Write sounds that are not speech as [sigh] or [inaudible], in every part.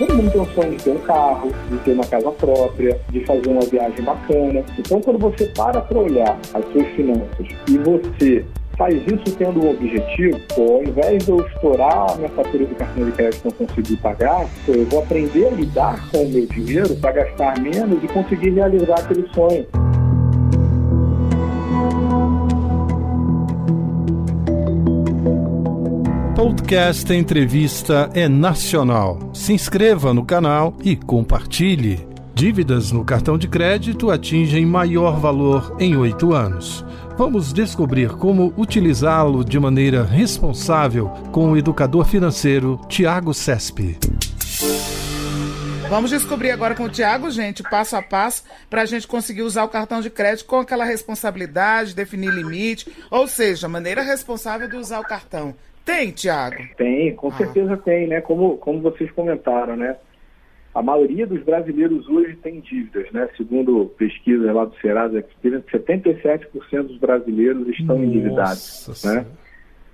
Todo mundo tem o sonho de ter um carro, de ter uma casa própria, de fazer uma viagem bacana. Então, quando você para para olhar as suas finanças e você faz isso tendo um objetivo, pô, ao invés de eu estourar a minha fatura do cartão de crédito e não conseguir pagar, pô, eu vou aprender a lidar com o meu dinheiro para gastar menos e conseguir realizar aquele sonho. Podcast Entrevista é nacional. Se inscreva no canal e compartilhe. Dívidas no cartão de crédito atingem maior valor em oito anos. Vamos descobrir como utilizá-lo de maneira responsável com o educador financeiro Tiago Cesp. Vamos descobrir agora com o Tiago, gente, passo a passo, para a gente conseguir usar o cartão de crédito com aquela responsabilidade, definir limite, ou seja, maneira responsável de usar o cartão. Tem, Tiago? Tem, com ah. certeza tem, né? Como, como vocês comentaram, né? A maioria dos brasileiros hoje tem dívidas, né? Segundo pesquisa lá do Serasa Experience, 77% dos brasileiros estão Nossa endividados, né?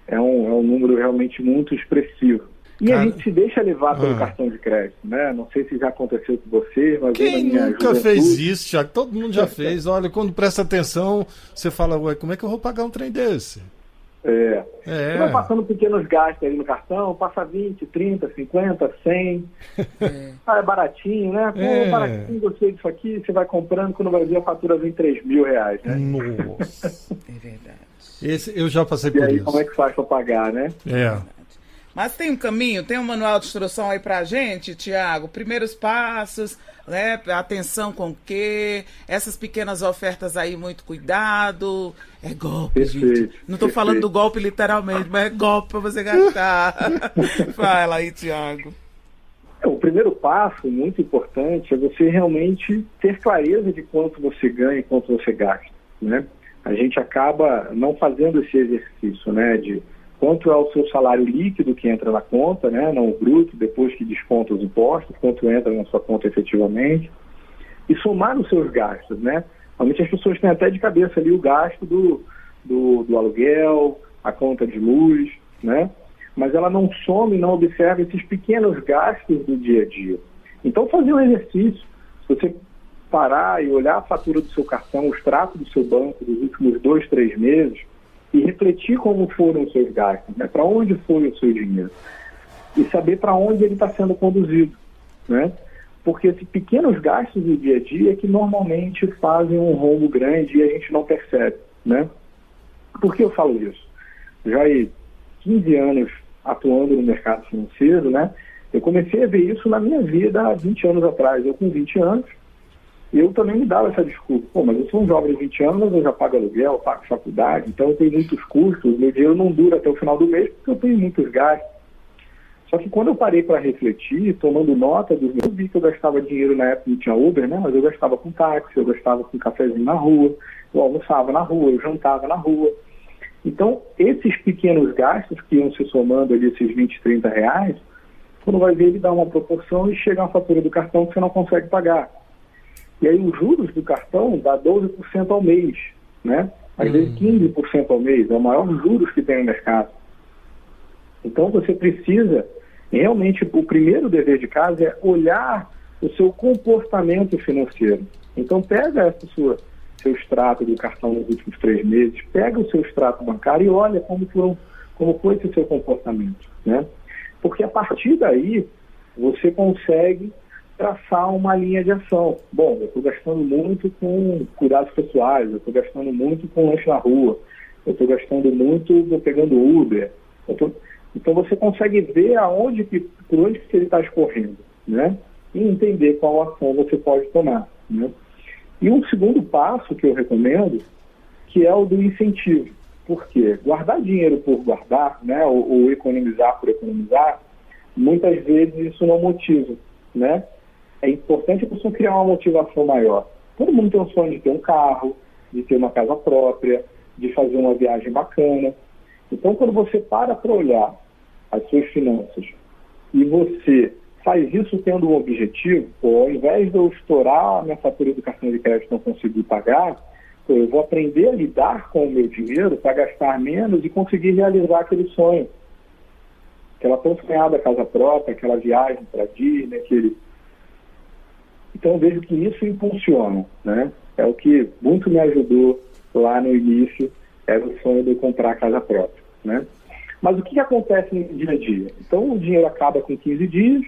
É um, é um número realmente muito expressivo. E Cara... a gente se deixa levar pelo ah. cartão de crédito, né? Não sei se já aconteceu com você, mas Quem nunca fez isso, Tiago? Todo mundo já [laughs] fez. Olha, quando presta atenção, você fala, ué, como é que eu vou pagar um trem desse? É. é. Você vai passando pequenos gastos ali no cartão, passa 20, 30, 50, 100. É. Ah, é baratinho, né? Pô, é. baratinho, gostei disso aqui. Você vai comprando, quando vai ver a fatura vem 3 mil reais, né? Nossa. é verdade. Esse, eu já passei por e aí, isso. como é que faz para pagar, né? É. Mas tem um caminho, tem um manual de instrução aí pra gente, Tiago? Primeiros passos, né? Atenção com o quê? Essas pequenas ofertas aí, muito cuidado. É golpe, perfeito, gente. Não tô perfeito. falando do golpe literalmente, mas é golpe pra você gastar. [laughs] Fala aí, Tiago. É, o primeiro passo, muito importante, é você realmente ter clareza de quanto você ganha e quanto você gasta, né? A gente acaba não fazendo esse exercício, né? De quanto é o seu salário líquido que entra na conta, né, não o bruto, depois que desconta os impostos, quanto entra na sua conta efetivamente, e somar os seus gastos, né? Realmente as pessoas têm até de cabeça ali o gasto do, do, do aluguel, a conta de luz, né? Mas ela não soma e não observa esses pequenos gastos do dia a dia. Então fazer um exercício, se você parar e olhar a fatura do seu cartão, o extrato do seu banco dos últimos dois, três meses, e refletir como foram os seus gastos, né? para onde foi o seu dinheiro e saber para onde ele está sendo conduzido, né? Porque esses pequenos gastos do dia a dia é que normalmente fazem um rombo grande e a gente não percebe, né? Por que eu falo isso? Já há 15 anos atuando no mercado financeiro, né? Eu comecei a ver isso na minha vida há 20 anos atrás. Eu com 20 anos, eu também me dava essa desculpa. Pô, mas eu sou um jovem de 20 anos, eu já pago aluguel, pago faculdade, então eu tenho muitos custos, meu dinheiro não dura até o final do mês porque eu tenho muitos gastos. Só que quando eu parei para refletir, tomando nota dos meus, eu vi que eu gastava dinheiro na época não tinha Uber, né? Mas eu gastava com táxi, eu gastava com cafezinho na rua, eu almoçava na rua, eu jantava na rua. Então, esses pequenos gastos que iam se somando ali, esses 20, 30 reais, quando vai ver, ele dá uma proporção e chega uma fatura do cartão que você não consegue pagar. E aí os juros do cartão dá 12% ao mês, né? Às vezes 15% hum. ao mês, é o maior juros que tem no mercado. Então você precisa, realmente, o primeiro dever de casa é olhar o seu comportamento financeiro. Então pega essa sua, seu extrato do cartão nos últimos três meses, pega o seu extrato bancário e olha como, foram, como foi esse seu comportamento, né? Porque a partir daí você consegue traçar uma linha de ação. Bom, eu estou gastando muito com cuidados pessoais, eu estou gastando muito com lanche na rua, eu estou gastando muito pegando Uber. Tô... Então você consegue ver aonde que, por onde que ele está escorrendo, né? E entender qual ação você pode tomar, né? E um segundo passo que eu recomendo, que é o do incentivo. Por quê? Guardar dinheiro por guardar, né? Ou, ou economizar por economizar, muitas vezes isso não motiva, né? É importante a pessoa criar uma motivação maior. Todo mundo tem o sonho de ter um carro, de ter uma casa própria, de fazer uma viagem bacana. Então, quando você para para olhar as suas finanças e você faz isso tendo um objetivo, pô, ao invés de eu estourar a minha fatura do cartão de crédito e não conseguir pagar, pô, eu vou aprender a lidar com o meu dinheiro para gastar menos e conseguir realizar aquele sonho. aquela tão sonhada casa própria, aquela viagem para Disney, aquele... Então eu vejo que isso impulsiona, né? É o que muito me ajudou lá no início, era o sonho de comprar a casa própria, né? Mas o que, que acontece no dia a dia? Então o dinheiro acaba com 15 dias,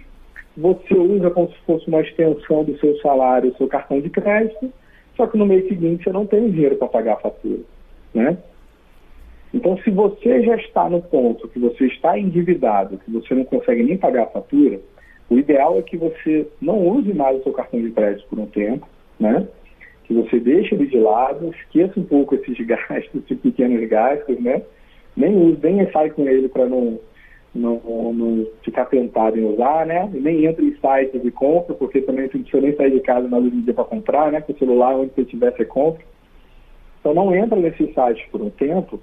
você usa como se fosse uma extensão do seu salário, o seu cartão de crédito, só que no mês seguinte você não tem dinheiro para pagar a fatura, né? Então, se você já está no ponto que você está endividado, que você não consegue nem pagar a fatura, o ideal é que você não use mais o seu cartão de crédito por um tempo, né? Que você deixe ele de lado, esqueça um pouco esses [laughs] gastos, esses pequenos gastos, né? Nem use, nem sai com ele para não, não, não, ficar tentado em usar, né? Nem entre em sites de compra, porque também não precisa nem sair de casa mais hoje em dia para comprar, né? Com o celular, onde você estiver, você compra. Então não entra nesses sites por um tempo,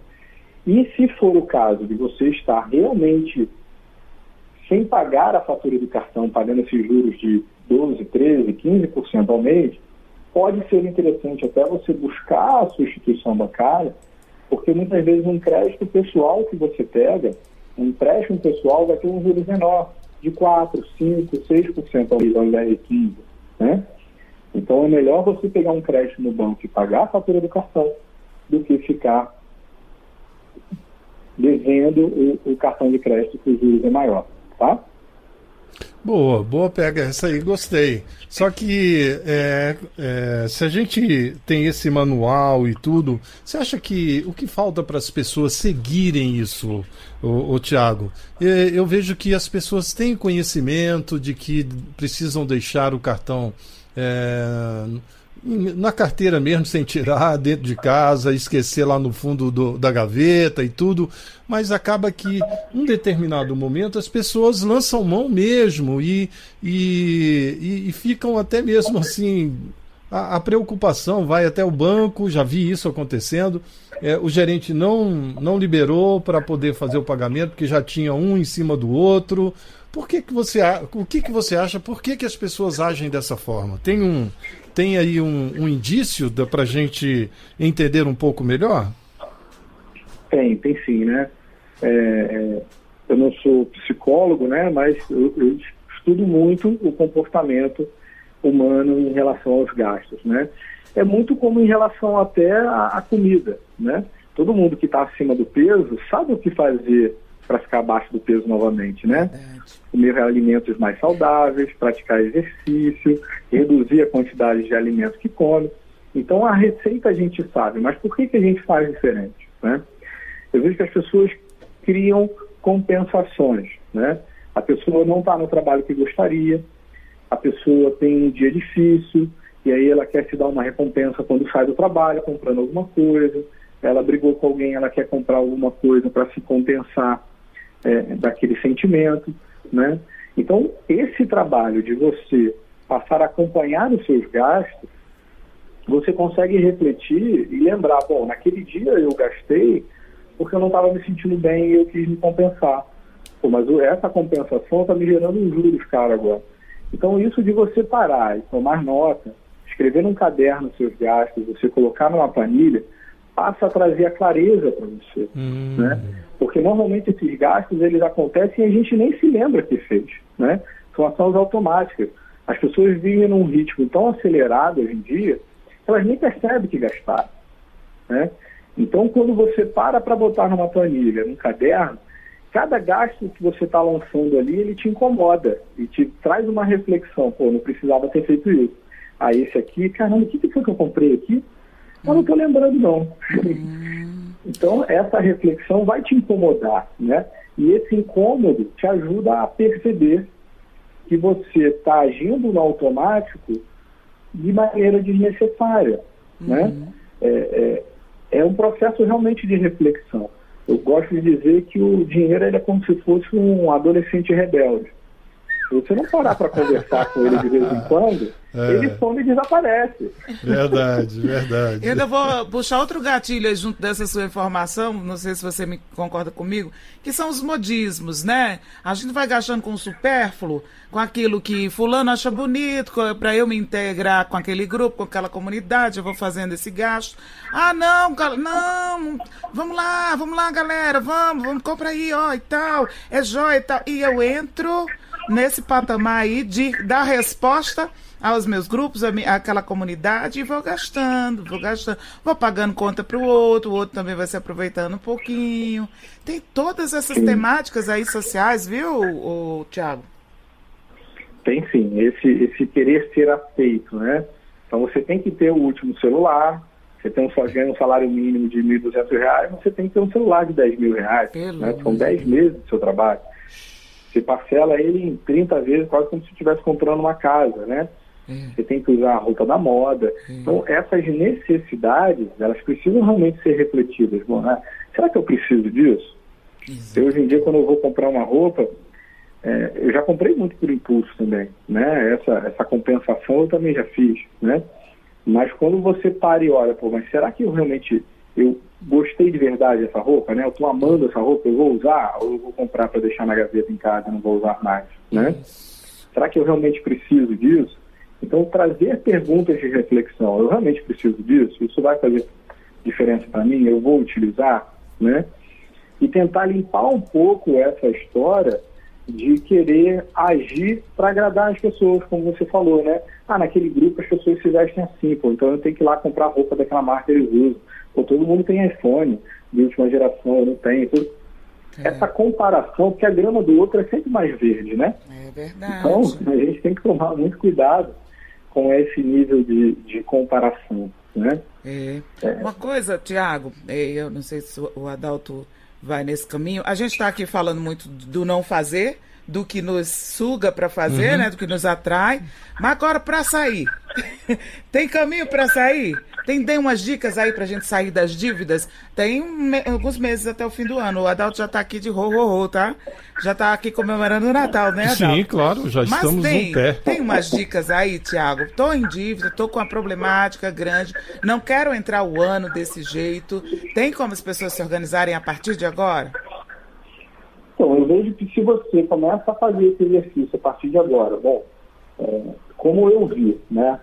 e se for o caso de você estar realmente sem pagar a fatura do cartão, pagando esses juros de 12, 13, 15% ao mês, pode ser interessante até você buscar a sua instituição bancária, porque muitas vezes um crédito pessoal que você pega, um empréstimo pessoal vai ter um juros menor, de 4, 5, 6% ao mês, ao invés de 15%. Né? Então é melhor você pegar um crédito no banco e pagar a fatura do cartão do que ficar devendo o, o cartão de crédito que o juros é maior, tá? Boa, boa pega essa aí, gostei. Só que é, é, se a gente tem esse manual e tudo, você acha que o que falta para as pessoas seguirem isso, o, Tiago? Eu vejo que as pessoas têm conhecimento de que precisam deixar o cartão é, na carteira mesmo, sem tirar, [laughs] dentro de casa, esquecer lá no fundo do, da gaveta e tudo, mas acaba que, em determinado momento, as pessoas lançam mão mesmo e, e, e, e ficam até mesmo assim. A, a, preocupação vai até o banco, já vi isso acontecendo. É, o gerente não, não liberou para poder fazer o pagamento, porque já tinha um em cima do outro. Por que, que você, o que, que você acha? Por que, que as pessoas agem dessa forma? Tem um, tem aí um, um indício para a gente entender um pouco melhor? Tem, tem sim, né? É, é, eu não sou psicólogo, né? Mas eu, eu estudo muito o comportamento humano em relação aos gastos, né? É muito como em relação até à, à comida, né? Todo mundo que está acima do peso sabe o que fazer para ficar abaixo do peso novamente, né? Comer alimentos mais saudáveis, praticar exercício, reduzir a quantidade de alimentos que come. Então a receita a gente sabe, mas por que, que a gente faz diferente? Né? Eu vejo que as pessoas criam compensações, né? A pessoa não está no trabalho que gostaria, a pessoa tem um dia difícil, e aí ela quer se dar uma recompensa quando sai do trabalho, comprando alguma coisa, ela brigou com alguém, ela quer comprar alguma coisa para se compensar é, daquele sentimento, né? Então, esse trabalho de você passar a acompanhar os seus gastos, você consegue refletir e lembrar, bom, naquele dia eu gastei porque eu não estava me sentindo bem e eu quis me compensar. Pô, mas essa compensação está me gerando um juros caro agora. Então, isso de você parar e tomar nota, escrever num caderno seus gastos, você colocar numa planilha, passa a trazer a clareza para você, hum. né? Porque normalmente esses gastos eles acontecem e a gente nem se lembra que fez, né? São ações automáticas. As pessoas vivem num ritmo tão acelerado hoje em dia, elas nem percebem que gastaram, né? Então, quando você para para botar numa planilha, num caderno, cada gasto que você está lançando ali, ele te incomoda e te traz uma reflexão. Pô, não precisava ter feito isso. Ah, esse aqui, caramba, o que, que foi que eu comprei aqui? Eu não estou lembrando, não. Hum. então, essa reflexão vai te incomodar, né? E esse incômodo te ajuda a perceber que você está agindo no automático de maneira desnecessária, né? uhum. né? É, é, é, um processo realmente de reflexão. Eu gosto de dizer que o dinheiro é como se fosse um adolescente rebelde. Você não parar para conversar com ele de vez em quando, é. ele some e desaparece. Verdade, verdade. Eu ainda vou puxar outro gatilho aí junto dessa sua informação, não sei se você me concorda comigo, que são os modismos, né? A gente vai gastando com o supérfluo, com aquilo que fulano acha bonito, para eu me integrar com aquele grupo, com aquela comunidade, eu vou fazendo esse gasto. Ah, não, não, vamos lá, vamos lá, galera, vamos, vamos, compra aí, ó, e tal, é jóia e tal. E eu entro nesse patamar aí de dar resposta aos meus grupos, àquela comunidade, e vou gastando, vou gastando, vou pagando conta para o outro, o outro também vai se aproveitando um pouquinho. Tem todas essas sim. temáticas aí sociais, viu, o, Tiago? Tem sim, esse, esse querer ser aceito, né? Então você tem que ter o último celular, você tem um, um salário mínimo de R$ 1.200, você tem que ter um celular de 10 mil reais. Né? São 10 meses do seu trabalho. Você parcela ele em 30 vezes, quase como se estivesse comprando uma casa, né? É. Você tem que usar a roupa da moda. É. Então, essas necessidades, elas precisam realmente ser refletidas. Bom, né? Será que eu preciso disso? Eu, hoje em dia, quando eu vou comprar uma roupa, é, eu já comprei muito por impulso também, né? Essa, essa compensação eu também já fiz, né? Mas quando você para e olha, pô, mas será que eu realmente eu gostei de verdade dessa roupa, né? Eu estou amando essa roupa, eu vou usar ou eu vou comprar para deixar na gaveta em casa, não vou usar mais, né? Será que eu realmente preciso disso? Então, trazer perguntas de reflexão, eu realmente preciso disso? Isso vai fazer diferença para mim? Eu vou utilizar, né? E tentar limpar um pouco essa história de querer agir para agradar as pessoas, como você falou, né? Ah, naquele grupo as pessoas se vestem assim, pô, então eu tenho que ir lá comprar roupa daquela marca que eles usam. Pô, todo mundo tem iPhone de última geração, eu não tenho. É. Essa comparação, porque a grama do outro é sempre mais verde, né? É verdade. Então, a gente tem que tomar muito cuidado com esse nível de, de comparação, né? É. É. Uma coisa, Tiago, é, eu não sei se o Adalto vai nesse caminho. A gente está aqui falando muito do não fazer, do que nos suga para fazer, uhum. né? Do que nos atrai. Mas agora para sair, [laughs] tem caminho para sair? Tem, tem umas dicas aí para a gente sair das dívidas? Tem me, alguns meses até o fim do ano. O Adalto já está aqui de ro, ro, ro, tá? Já está aqui comemorando o Natal, né, Adalto? Sim, claro, já Mas estamos tem, no pé. Tem umas dicas aí, Tiago. Estou em dívida, estou com uma problemática grande, não quero entrar o ano desse jeito. Tem como as pessoas se organizarem a partir de agora? Então, eu vejo que se você começa a fazer esse exercício a partir de agora, bom, é, como eu vi, né?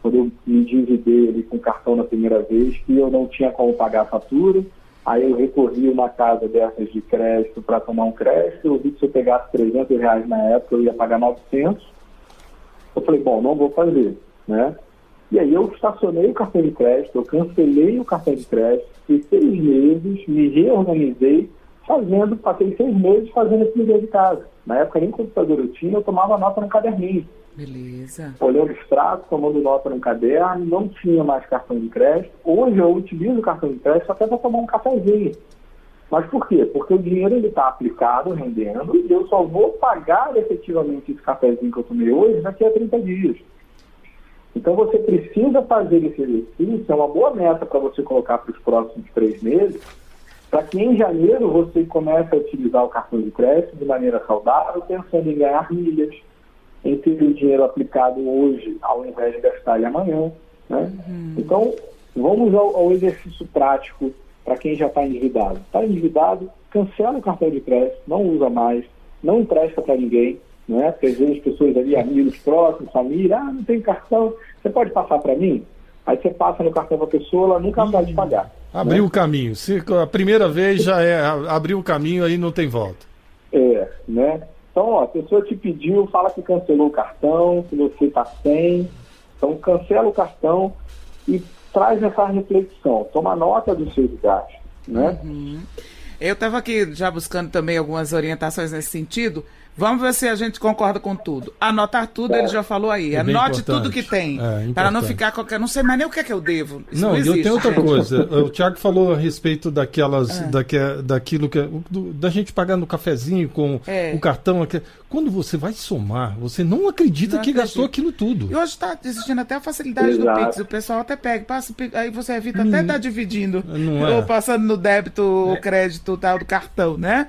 Quando eu me endividei ali com cartão na primeira vez, que eu não tinha como pagar a fatura, aí eu recorri uma casa dessas de crédito para tomar um crédito, eu vi que se eu pegasse 300 reais na época, eu ia pagar 900. Eu falei, bom, não vou fazer, né? E aí eu estacionei o cartão de crédito, eu cancelei o cartão de crédito, e seis meses, me reorganizei fazendo, passei seis meses fazendo esse dever de casa. Na época nem computador eu tinha, eu tomava nota no caderninho. Beleza. Olhando os tratos, tomando nota no caderno, não tinha mais cartão de crédito. Hoje eu utilizo o cartão de crédito até para tomar um cafezinho. Mas por quê? Porque o dinheiro está aplicado, rendendo, e eu só vou pagar efetivamente esse cafezinho que eu tomei hoje daqui a 30 dias. Então você precisa fazer esse exercício, é uma boa meta para você colocar para os próximos três meses, para que em janeiro você comece a utilizar o cartão de crédito de maneira saudável, pensando em ganhar milhas, em ter o dinheiro aplicado hoje ao invés de gastar ele amanhã. Né? Uhum. Então, vamos ao, ao exercício prático para quem já está endividado. Está endividado, cancela o cartão de crédito, não usa mais, não empresta para ninguém, né? Porque às vezes as pessoas ali, amigos próximos, família, ah, não tem cartão, você pode passar para mim? Aí você passa no cartão para a pessoa, ela nunca vai te pagar. Abriu né? o caminho. Se a primeira vez já é abriu o caminho, aí não tem volta. É, né? Então, ó, a pessoa te pediu, fala que cancelou o cartão, que você está sem. Então, cancela o cartão e traz essa reflexão. Toma nota dos seus gastos, né? Uhum. Eu estava aqui já buscando também algumas orientações nesse sentido. Vamos ver se a gente concorda com tudo. Anotar tudo, é. ele já falou aí. É Anote tudo que tem. É, para não ficar qualquer. Não sei mais nem o que é que eu devo. Isso não, não existe, eu tenho outra gente. coisa. [laughs] O Tiago falou a respeito daquelas. É. Daque, daquilo que. Do, da gente pagar no cafezinho com é. o cartão. Quando você vai somar, você não acredita não que acredito. gastou aquilo tudo. E hoje está existindo até a facilidade Exato. do Pix. O pessoal até pega, passa, aí você evita hum, até estar tá dividindo. Ou passando no débito, o crédito tal do cartão, né?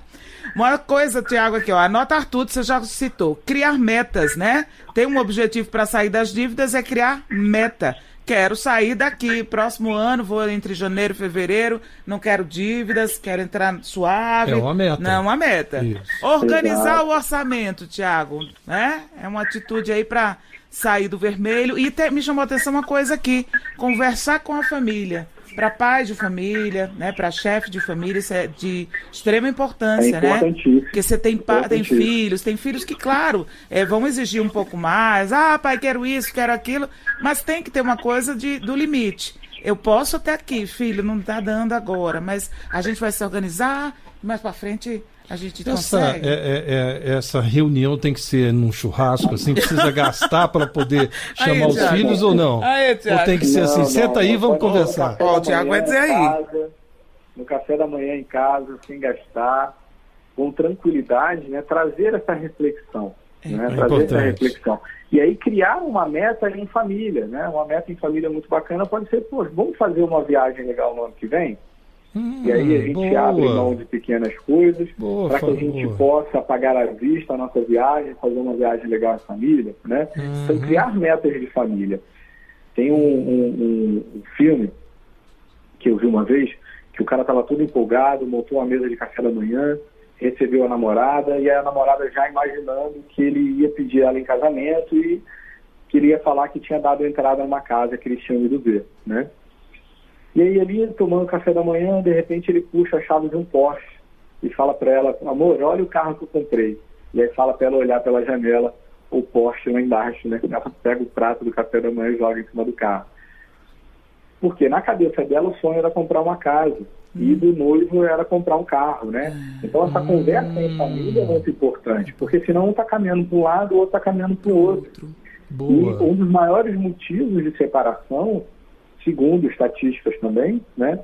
Uma coisa, Tiago, aqui, ó, anotar tudo, você já citou. Criar metas, né? Tem um objetivo para sair das dívidas, é criar meta. Quero sair daqui, próximo ano, vou entre janeiro e fevereiro, não quero dívidas, quero entrar suave. É uma meta. Não, é uma meta. Isso. Organizar Exato. o orçamento, Tiago, né? É uma atitude aí para sair do vermelho. E te- me chamou a atenção uma coisa aqui: conversar com a família. Para pai de família, né? Para chefe de família, isso é de extrema importância, É né? Porque você tem, tem filhos, tem filhos que, claro, é, vão exigir um pouco mais. Ah, pai, quero isso, quero aquilo. Mas tem que ter uma coisa de, do limite. Eu posso até aqui, filho, não está dando agora, mas a gente vai se organizar, mais para frente a gente Essa, consegue. é- é- é- essa reunião tem que ser num churrasco, assim, precisa gastar para poder [laughs] Aí, chamar os Thiago. filhos ou não? Aí, Thiago. ou tem que ser assim, Não, senta não, aí, não, vamos conversar. no café Ó, o da Thiago vai manhã dizer em aí. casa, no café da manhã em casa, sem gastar, com tranquilidade, né? Trazer essa reflexão. né? É Trazer essa importante. reflexão. E aí criar uma meta em família, né? Uma meta em família muito bacana pode ser, pô, vamos fazer uma viagem legal no ano que vem? Hum, E aí a gente boa. abre mão de pequenas coisas para que a gente possa pagar à vista a nossa viagem, fazer uma viagem legal em família, né? Então, Uhum. criar metas de família. Tem um, um- um- filme que eu vi uma vez, que o cara estava todo empolgado, montou uma mesa de café da manhã, recebeu a namorada, e a namorada já imaginando que ele ia pedir ela em casamento e que ele ia falar que tinha dado entrada numa casa que eles tinham ido ver, né? E aí ele tomando café da manhã, de repente ele puxa a chave de um Porsche e fala para ela, amor, olha o carro que eu comprei. E aí fala para ela olhar pela janela o Porsche lá embaixo, né? Ela pega o prato do café da manhã e joga em cima do carro. Porque na cabeça dela o sonho era comprar uma casa e do noivo era comprar um carro, né? Então essa conversa em família é muito importante, porque senão um está caminhando para um lado, o outro está caminhando para o outro. E Boa. um dos maiores motivos de separação, segundo estatísticas também, né,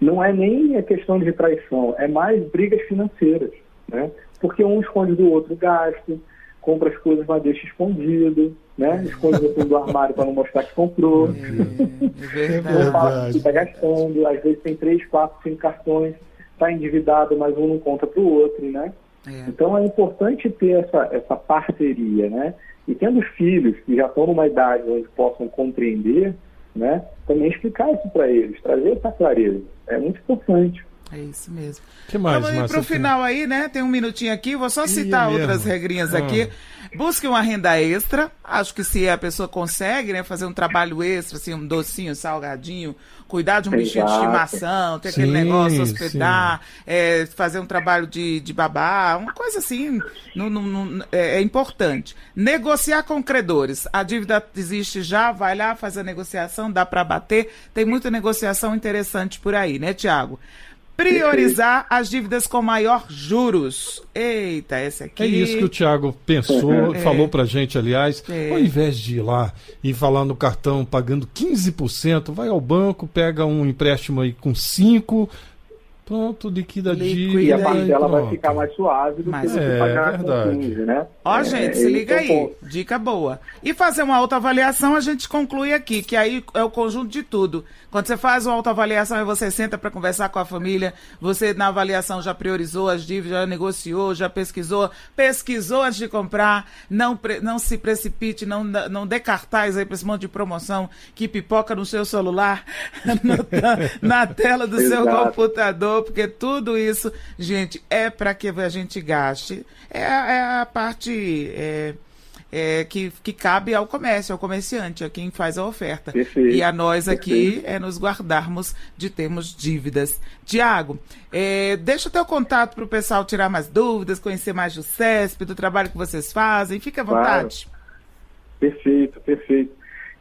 não é nem a questão de traição, é mais brigas financeiras, né? Porque um esconde do outro gasto, compra as coisas, mas deixa escondido, né? Esconde fundo do armário para não mostrar que comprou. É Não fala que está gastando, às vezes tem três, quatro, cinco cartões, está endividado, mas um não conta para o outro, né? É. Então é importante ter essa, essa parceria, né? E tendo filhos que já estão numa idade onde possam compreender, né? Também explicar isso para eles, trazer essa clareza. É muito importante. É isso mesmo. que mais, Vamos ir Márcia? pro final aí, né? Tem um minutinho aqui, vou só Ih, citar é mesmo? outras regrinhas Ah. aqui. Busque uma renda extra. Acho que se a pessoa consegue, né, fazer um trabalho extra, assim, um docinho, salgadinho, cuidar de um bichinho de estimação, ter aquele Sim, negócio, hospedar, é, fazer um trabalho de, de babá, uma coisa assim, não, não- não- é, é importante. Negociar com credores. A dívida existe já, vai lá, faz a negociação, dá para bater. Tem muita negociação interessante por aí, né, Tiago? Priorizar as dívidas com maior juros. Eita, essa aqui. É isso que o Thiago pensou, [laughs] É. falou pra gente, aliás. É. Ao invés de ir lá e falar no cartão pagando 15%, vai ao banco, pega um empréstimo aí com 5%, pronto, liquida a Liquida E a dívida. parcela vai ficar mais suave do Mas- que você É, pagar verdade. com 15, né? Ó, É, gente, se esse liga é aí. ponto. Dica boa. E fazer uma autoavaliação, a gente conclui aqui, que aí é o conjunto de tudo. Quando você faz uma autoavaliação e você senta para conversar com a família, você na avaliação já priorizou as dívidas, já negociou, já pesquisou, pesquisou antes de comprar, não, pre- não se precipite, não, não dê cartaz aí para esse monte de promoção que pipoca no seu celular, [laughs] no- na tela do seu Exato. Porque tudo isso, gente, é para que a gente gaste. É, a- é a parte é, é, que, que cabe ao comércio, ao comerciante, a quem faz a oferta. Perfeito, E a nós aqui perfeito. é nos guardarmos de termos dívidas. Tiago, é, deixa o teu contato para o pessoal tirar mais dúvidas, conhecer mais do CESP, do trabalho que vocês fazem. Fique à Claro. vontade. Perfeito, perfeito.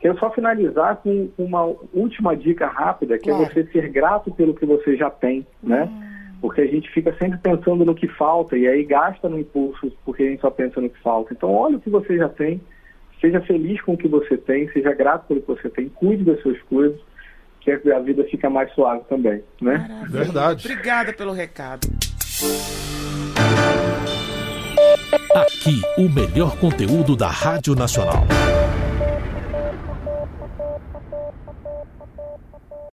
Quero só finalizar com uma última dica rápida, que Claro. é você ser grato pelo que você já tem, né? Porque a gente fica sempre pensando no que falta e aí gasta no impulso porque a gente só pensa no que falta. Então, olha o que você já tem, seja feliz com o que você tem, seja grato pelo que você tem, cuide das suas coisas, que a vida fica mais suave também, né? Maravilha. Verdade. Obrigada pelo recado. Aqui, o melhor conteúdo da Rádio Nacional.